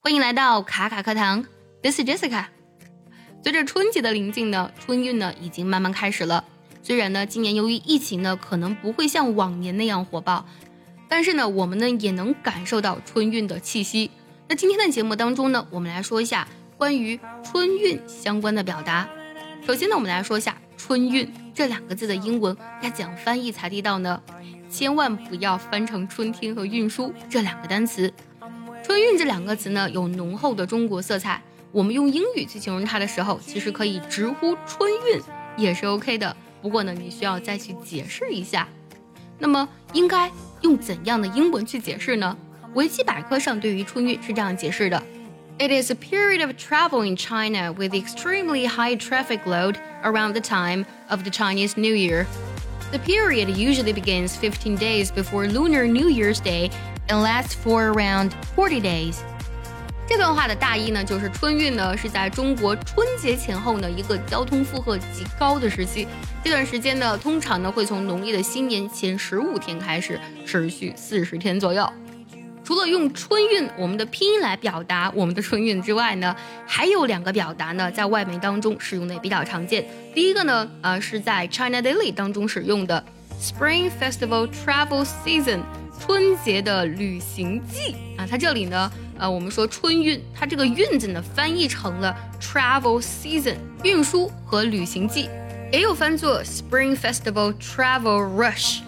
欢迎来到卡卡课堂，This is Jessica。随着春节的临近呢，春运呢已经慢慢开始了。虽然呢，今年由于疫情呢，可能不会像往年那样火爆，但是呢，我们呢也能感受到春运的气息。那今天的节目当中呢，我们来说一下关于春运相关的表达。首先呢，我们来说一下“春运”这两个字的英文该怎样翻译才地道呢？千万不要翻成“春天”和“运输”这两个单词。春运这两个词呢，有浓厚的中国色彩。我们用英语去形容它的时候，其实可以直呼春运也是 OK 的。不过呢，你需要再去解释一下。那么应该用怎样的英文去解释呢？维基百科上对于春运是这样解释的：It is a period of travel in China with extremely high traffic load around the time of the Chinese New Year. The period usually begins 15 days before Lunar New Year's Day and lasts for around 40 days。这段话的大意呢，就是春运呢是在中国春节前后呢一个交通负荷极高的时期。这段时间呢，通常呢会从农历的新年前十五天开始，持续四十天左右。除了用春运我们的拼音来表达我们的春运之外呢，还有两个表达呢在外媒当中使用的也比较常见。第一个呢，呃是在 China Daily 当中使用的 Spring Festival Travel Season。春节的旅行季啊，它这里呢，呃，我们说春运，它这个运字呢翻译成了 travel season，运输和旅行季，也有翻作 Spring Festival Travel Rush。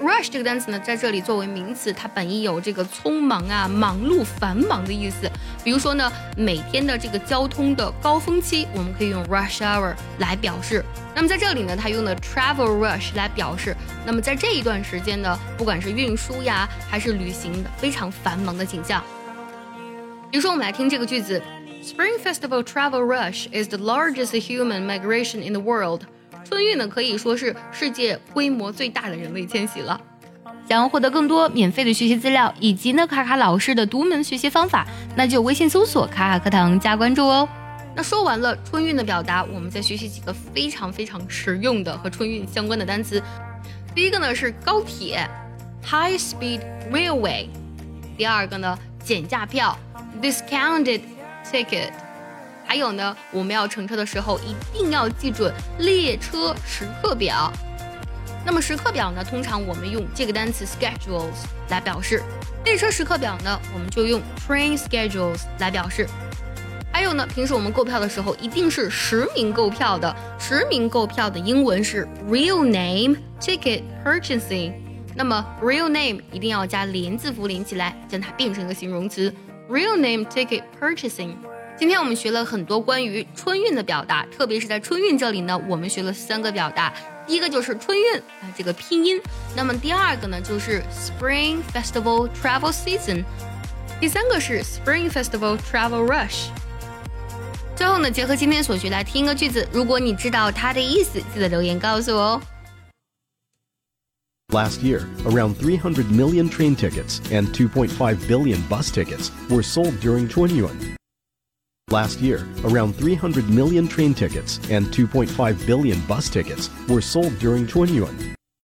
Rush 这个单词呢，在这里作为名词，它本意有这个匆忙啊、忙碌、繁忙的意思。比如说呢，每天的这个交通的高峰期，我们可以用 rush hour 来表示。那么在这里呢，它用的 travel rush 来表示。那么在这一段时间呢，不管是运输呀，还是旅行，非常繁忙的景象。比如说，我们来听这个句子：Spring Festival Travel Rush is the largest human migration in the world. 春运呢，可以说是世界规模最大的人类迁徙了。想要获得更多免费的学习资料，以及呢卡卡老师的独门学习方法，那就微信搜索“卡卡课堂”加关注哦。那说完了春运的表达，我们再学习几个非常非常实用的和春运相关的单词。第一个呢是高铁，high speed railway；第二个呢减价票，discounted ticket。还有呢，我们要乘车的时候一定要记准列车时刻表。那么时刻表呢，通常我们用这个单词 schedules 来表示。列车时刻表呢，我们就用 train schedules 来表示。还有呢，平时我们购票的时候一定是实名购票的。实名购票的英文是 real name ticket purchasing。那么 real name 一定要加连字符连起来，将它变成一个形容词 real name ticket purchasing。今天我们学了很多关于春运的表达，特别是在春运这里呢，我们学了三个表达。第一个就是春运啊，这个拼音。那么第二个呢，就是 Spring Festival Travel Season。第三个是 Spring Festival Travel Rush。最后呢，结合今天所学来听一个句子，如果你知道它的意思，记得留言告诉我哦。Last year, around 300 million train tickets and 2.5 billion bus tickets were sold during Chunnun. Last year, around 300 million train tickets and 2.5 billion bus tickets were sold during Chunyuan.